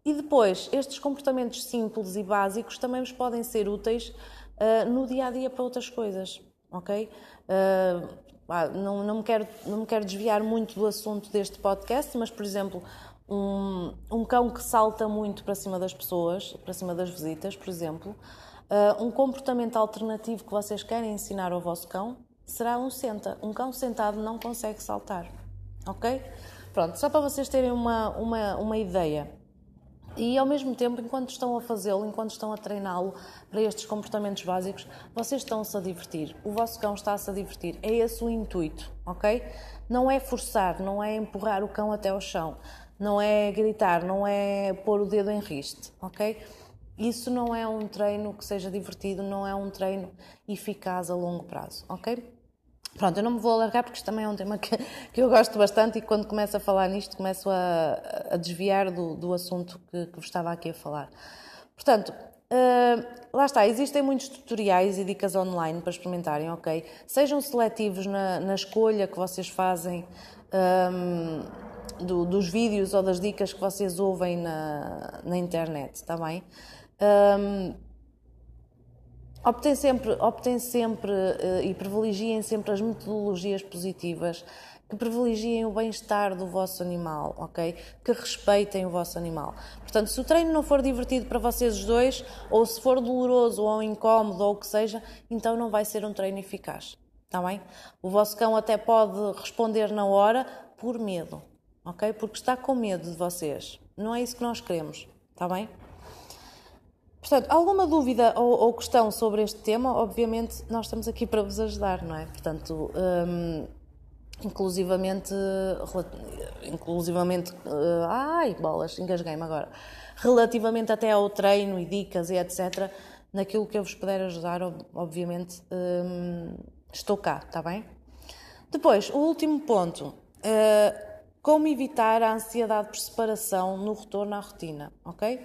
E depois, estes comportamentos simples e básicos também vos podem ser úteis uh, no dia a dia para outras coisas, ok? Uh, não, não, me quero, não me quero desviar muito do assunto deste podcast, mas, por exemplo, um, um cão que salta muito para cima das pessoas, para cima das visitas, por exemplo, Uh, um comportamento alternativo que vocês querem ensinar ao vosso cão será um senta. Um cão sentado não consegue saltar, ok? Pronto, só para vocês terem uma, uma, uma ideia. E ao mesmo tempo, enquanto estão a fazê-lo, enquanto estão a treiná-lo para estes comportamentos básicos, vocês estão-se a divertir. O vosso cão está-se a divertir. É esse o intuito, ok? Não é forçar, não é empurrar o cão até ao chão, não é gritar, não é pôr o dedo em riste, ok? Isso não é um treino que seja divertido, não é um treino eficaz a longo prazo, ok? Pronto, eu não me vou alargar porque isto também é um tema que, que eu gosto bastante e quando começo a falar nisto começo a, a desviar do, do assunto que, que vos estava aqui a falar. Portanto, Uh, lá está, existem muitos tutoriais e dicas online para experimentarem, ok? Sejam seletivos na, na escolha que vocês fazem um, do, dos vídeos ou das dicas que vocês ouvem na, na internet, está bem? Um, sempre, optem sempre uh, e privilegiem sempre as metodologias positivas que privilegiem o bem-estar do vosso animal, ok? Que respeitem o vosso animal. Portanto, se o treino não for divertido para vocês dois, ou se for doloroso ou incómodo ou o que seja, então não vai ser um treino eficaz, está bem? O vosso cão até pode responder na hora por medo, ok? Porque está com medo de vocês. Não é isso que nós queremos, está bem? Portanto, alguma dúvida ou, ou, questão sobre este tema, obviamente nós estamos aqui para vos ajudar, não é? Portanto, hum, inclusivamente, inclusivamente, uh, ai, bolas, engasguei-me agora, relativamente até ao treino e dicas e etc, naquilo que eu vos puder ajudar, obviamente, um, estou cá, está bem? Depois, o último ponto, uh, como evitar a ansiedade por separação no retorno à rotina, ok?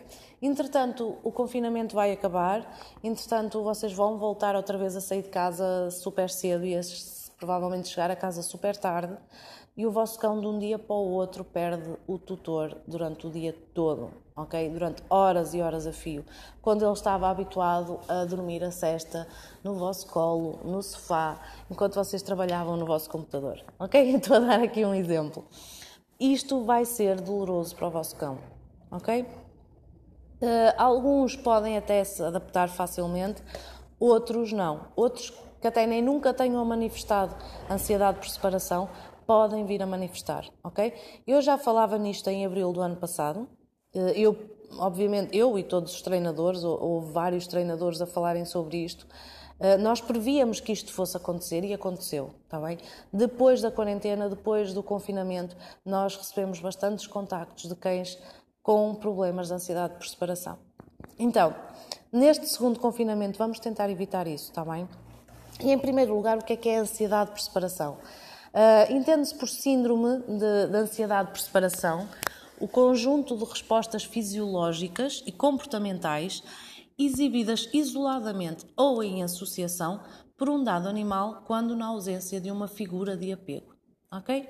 Entretanto, o confinamento vai acabar, entretanto, vocês vão voltar outra vez a sair de casa super cedo e esses provavelmente chegar a casa super tarde e o vosso cão de um dia para o outro perde o tutor durante o dia todo, ok? Durante horas e horas a fio, quando ele estava habituado a dormir a cesta no vosso colo, no sofá, enquanto vocês trabalhavam no vosso computador, ok? Estou a dar aqui um exemplo. Isto vai ser doloroso para o vosso cão, ok? Uh, alguns podem até se adaptar facilmente, outros não. Outros que até nem nunca tenham manifestado ansiedade por separação, podem vir a manifestar, ok? Eu já falava nisto em abril do ano passado. Eh, eu, obviamente, eu e todos os treinadores, ou, vários treinadores a falarem sobre isto, eh, nós prevíamos que isto fosse acontecer e aconteceu, está bem? Depois da quarentena, depois do confinamento, nós recebemos bastantes contactos de cães com problemas de ansiedade por separação. Então, neste segundo confinamento, vamos tentar evitar isso, está bem? E, em primeiro lugar, o que é que é ansiedade por separação? Uh, Entende-se por síndrome de, de ansiedade por separação o conjunto de respostas fisiológicas e comportamentais exibidas isoladamente ou em associação por um dado animal quando na ausência de uma figura de apego. Ok?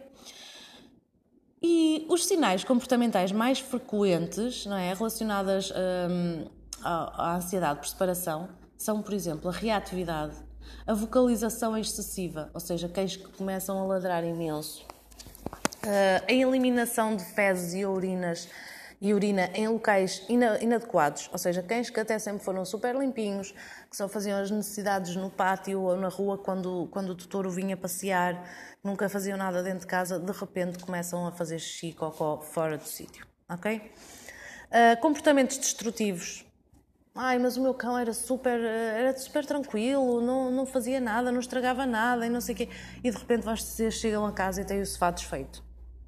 E os sinais comportamentais mais frequentes, não é, relacionadas hum, à, à ansiedade por separação, são, por exemplo, a reatividade, a vocalização excessiva, ou seja, cães que começam a ladrar imenso. Uh, a eliminação de fezes e urinas e urina em locais inadequados, ou seja, cães que até sempre foram super limpinhos, que só faziam as necessidades no pátio ou na rua quando, quando o tutor o vinha passear, nunca faziam nada dentro de casa, de repente começam a fazer xixi e cocó fora do sítio, ok? Uh, comportamentos destrutivos, Ai, mas o meu cão era super, era super tranquilo, não, não fazia nada, não estragava nada e não sei o quê. E de repente vocês chegam a casa e têm o sofá desfeito.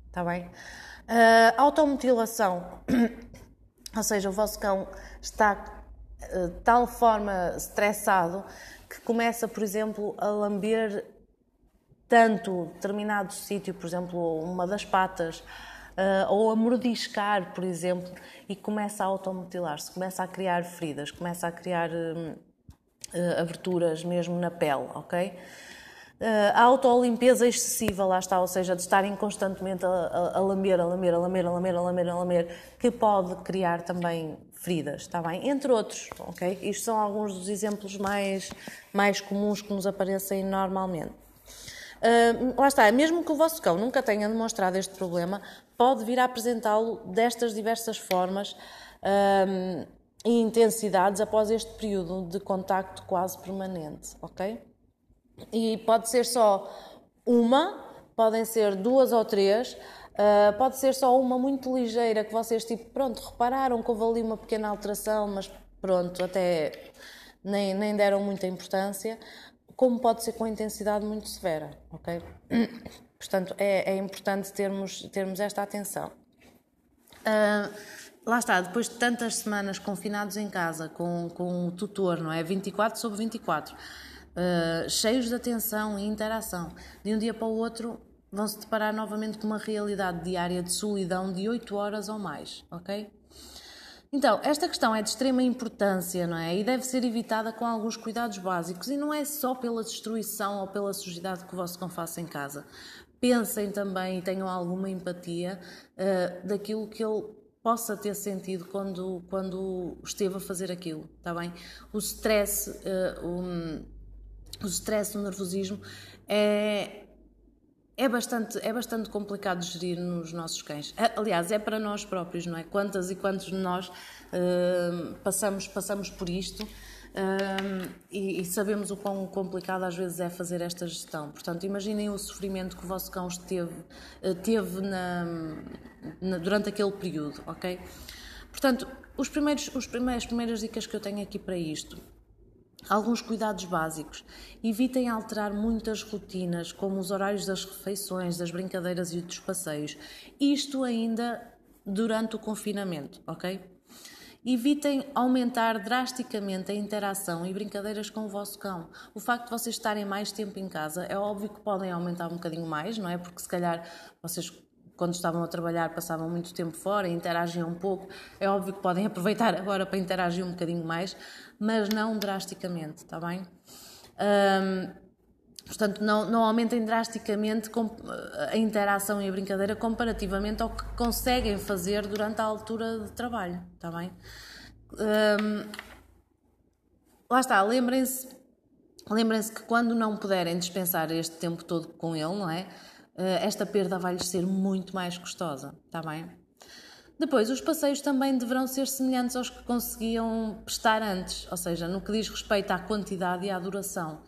Está bem? Uh, automutilação. Ou seja, o vosso cão está de tal forma estressado que começa, por exemplo, a lamber tanto determinado sítio, por exemplo, uma das patas, uh, ou a mordiscar, por exemplo, e começa a automutilar-se, começa a criar feridas, começa a criar uh, aberturas mesmo na pele, ok? a autolimpeza excessiva, lá está, ou seja, de estarem constantemente a, a, a lamber, a lamber, a lamber, a lamber, a lamber, a que pode criar também feridas, está bem? Entre outros, ok? Isto são alguns dos exemplos mais, mais comuns que nos aparecem normalmente. Uh, lá está, mesmo que o vosso cão nunca tenha demonstrado este problema, pode vir a apresentá-lo destas diversas formas um, e intensidades após este período de contacto quase permanente, ok? E pode ser só uma, podem ser duas ou três, uh, pode ser só uma muito ligeira que vocês, tipo, pronto, repararam que houve ali uma pequena alteração, mas pronto, até nem, nem deram muita importância como pode ser com intensidade muito severa, ok? Portanto, é, é importante termos, termos esta atenção. Uh, lá está, depois de tantas semanas confinados em casa, com, com o tutor, não é? 24 sobre 24. uh, cheios de atenção e interação. De um dia para o outro vão se deparar novamente com uma realidade diária de solidão de 8 horas ou mais, ok? Então, esta questão é de extrema importância, não é? E deve ser evitada com alguns cuidados básicos e não é só pela destruição ou pela sujidade que o vosso cão faça em casa. Pensem também e tenham alguma empatia uh, daquilo que ele possa ter sentido quando, quando esteve a fazer aquilo, está bem? O stress, uh, um, o stress, o nervosismo é, é bastante, é bastante complicado gerir nos nossos cães. Aliás, é para nós próprios, não é? Quantas e quantos de nós uh, passamos, passamos por isto uh, e, e, sabemos o quão complicado às vezes é fazer esta gestão. Portanto, imaginem o sofrimento que o vosso cão esteve, uh, teve na, na, durante aquele período, ok? Portanto, os primeiros, os primeiros, as primeiras dicas que eu tenho aqui para isto Alguns cuidados básicos. Evitem alterar muitas rotinas, como os horários das refeições, das brincadeiras e dos passeios. Isto ainda durante o confinamento, ok? Evitem aumentar drasticamente a interação e brincadeiras com o vosso cão. O facto de vocês estarem mais tempo em casa é óbvio que podem aumentar um bocadinho mais, não é? Porque se calhar vocês quando estavam a trabalhar passavam muito tempo fora, interagiam um pouco. É óbvio que podem aproveitar agora para interagir um bocadinho mais, mas não drasticamente, está bem? Um, portanto, não, não aumentem drasticamente a interação e a brincadeira comparativamente ao que conseguem fazer durante a altura de trabalho, está bem? Um, lá está, lembrem-se lembrem-se que quando não puderem dispensar este tempo todo com ele, não é? Eh, esta perda vai-lhes ser muito mais custosa, está bem? Depois, os passeios também deverão ser semelhantes aos que conseguiam prestar antes, ou seja, no que diz respeito à quantidade e à duração.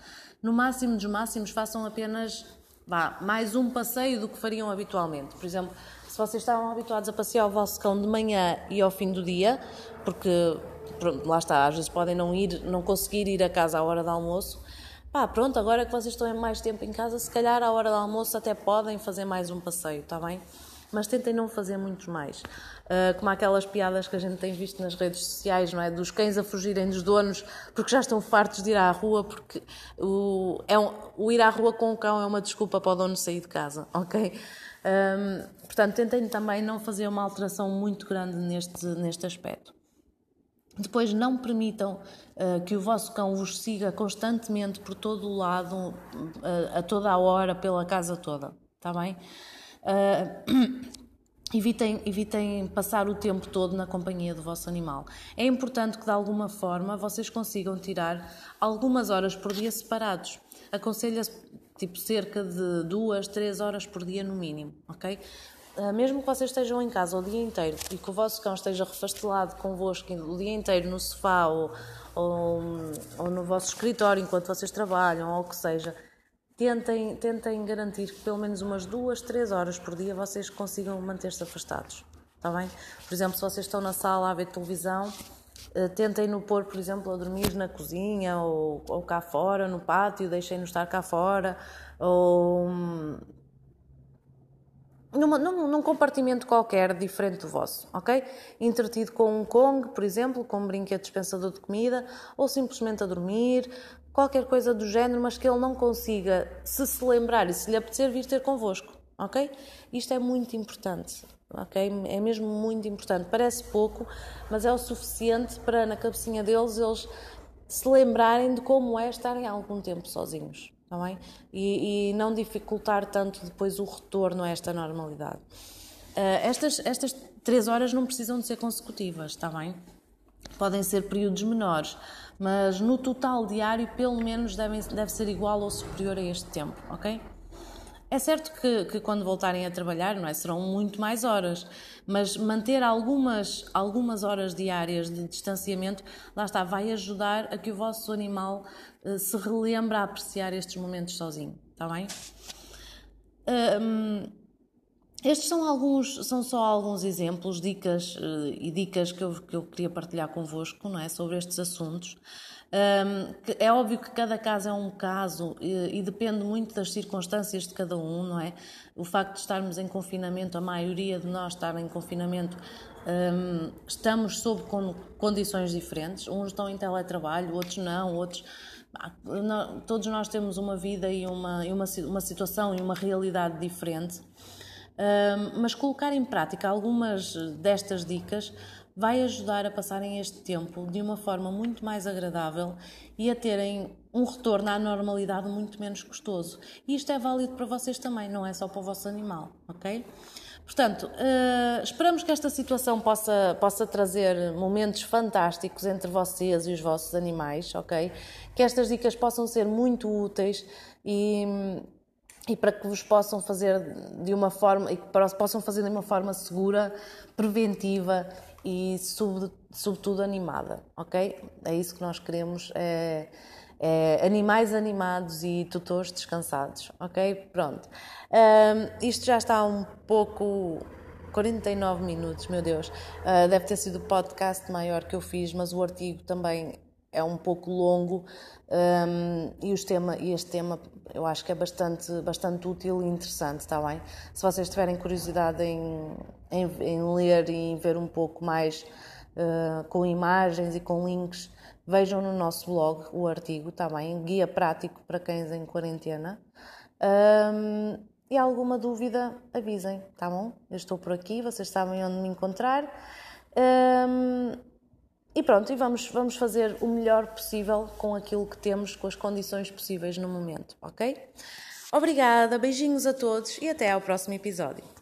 No máximo dos máximos, façam apenas vá, mais um passeio do que fariam habitualmente. Por exemplo, se vocês estavam habituados a passear o vosso cão de manhã e ao fim do dia, porque pronto, lá está, às vezes podem não ir, não conseguir ir a casa à hora do almoço, pá, pronto, agora que vocês estão mais tempo em casa, se calhar à hora do almoço até podem fazer mais um passeio, está bem? Mas tentem não fazer muitos mais. Uh, como aquelas piadas que a gente tem visto nas redes sociais, não é? Dos cães a fugirem dos donos porque já estão fartos de ir à rua, porque o, é um, o ir à rua com o cão é uma desculpa para o dono sair de casa, ok? Um, portanto, tentem também não fazer uma alteração muito grande neste, neste aspecto. Depois, não permitam uh, que o vosso cão vos siga constantemente por todo o lado, uh, a toda a hora, pela casa toda. Está bem? Uh, evitem, evitem passar o tempo todo na companhia do vosso animal. É importante que, de alguma forma, vocês consigam tirar algumas horas por dia separados. Aconselho-se tipo cerca de duas, três horas por dia no mínimo, ok? Ah, mesmo que vocês estejam em casa o dia inteiro e que o vosso cão esteja refastelado convosco o dia inteiro no sofá ou, ou, ou, no vosso escritório enquanto vocês trabalham ou o que seja, tentem, tentem garantir que pelo menos umas duas, três horas por dia vocês consigam manter-se afastados. Está bem? Por exemplo, se vocês estão na sala a ver televisão, ah, tentem-no pôr, por exemplo, a dormir na cozinha ou, ou cá fora, no pátio, deixem-no estar cá fora, ou numa, num, num, compartimento qualquer diferente do vosso, ok? Entretido com um Kong, por exemplo, com um brinquedo dispensador de comida, ou simplesmente a dormir, qualquer coisa do género, mas que ele não consiga se se lembrar e se lhe apetecer vir ter convosco, ok? Isto é muito importante, ok? É mesmo muito importante. Parece pouco, mas é o suficiente para na cabecinha deles eles se lembrarem de como é estarem algum tempo sozinhos. Tá bem? E, e, não dificultar tanto depois o retorno a esta normalidade. Uh, estas, estas três horas não precisam de ser consecutivas, está bem? Podem ser períodos menores, mas no total diário, pelo menos, devem, deve ser igual ou superior a este tempo, ok? É certo que, que, quando voltarem a trabalhar não é, serão muito mais horas, mas manter algumas, algumas horas diárias de distanciamento, lá está, vai ajudar a que o vosso animal uh, se relembre a apreciar estes momentos sozinho, está bem? Um, estes são alguns, são só alguns exemplos, dicas uh, e dicas que eu, que eu queria partilhar convosco, não é, sobre estes assuntos. Um, é óbvio que cada caso é um caso e, e, depende muito das circunstâncias de cada um, não é? O facto de estarmos em confinamento, a maioria de nós estar em confinamento, um, estamos sob condições diferentes. Uns estão em teletrabalho, outros não, outros todos nós temos uma vida e uma, e uma, uma situação e uma realidade diferente mas colocar em prática algumas destas dicas vai ajudar a passarem este tempo de uma forma muito mais agradável e a terem um retorno à normalidade muito menos custoso. E isto é válido para vocês também, não é só para o vosso animal, ok? Portanto, uh, esperamos que esta situação possa, possa trazer momentos fantásticos entre vocês e os vossos animais, ok? Que estas dicas possam ser muito úteis e e para que vos possam fazer de uma forma e que possam fazer de uma forma segura, preventiva e sobretudo animada, ok? É isso que nós queremos, é, é animais animados e tutores descansados, ok? Pronto. Um, isto já está um pouco 49 minutos, meu Deus. Uh, deve ter sido o podcast maior que eu fiz, mas o artigo também é um pouco longo um, e, tema, e este tema eu acho que é bastante, bastante útil e interessante, está bem? Se vocês tiverem curiosidade em, em, em ler e em ver um pouco mais uh, com imagens e com links, vejam no nosso blog o artigo, está bem? Guia prático para cães em quarentena. Um, e alguma dúvida, avisem, tá bom? Eu estou por aqui, vocês sabem onde me encontrar. Um, e pronto, e vamos, vamos fazer o melhor possível com aquilo que temos, com as condições possíveis no momento, ok? Obrigada, beijinhos a todos e até ao próximo episódio.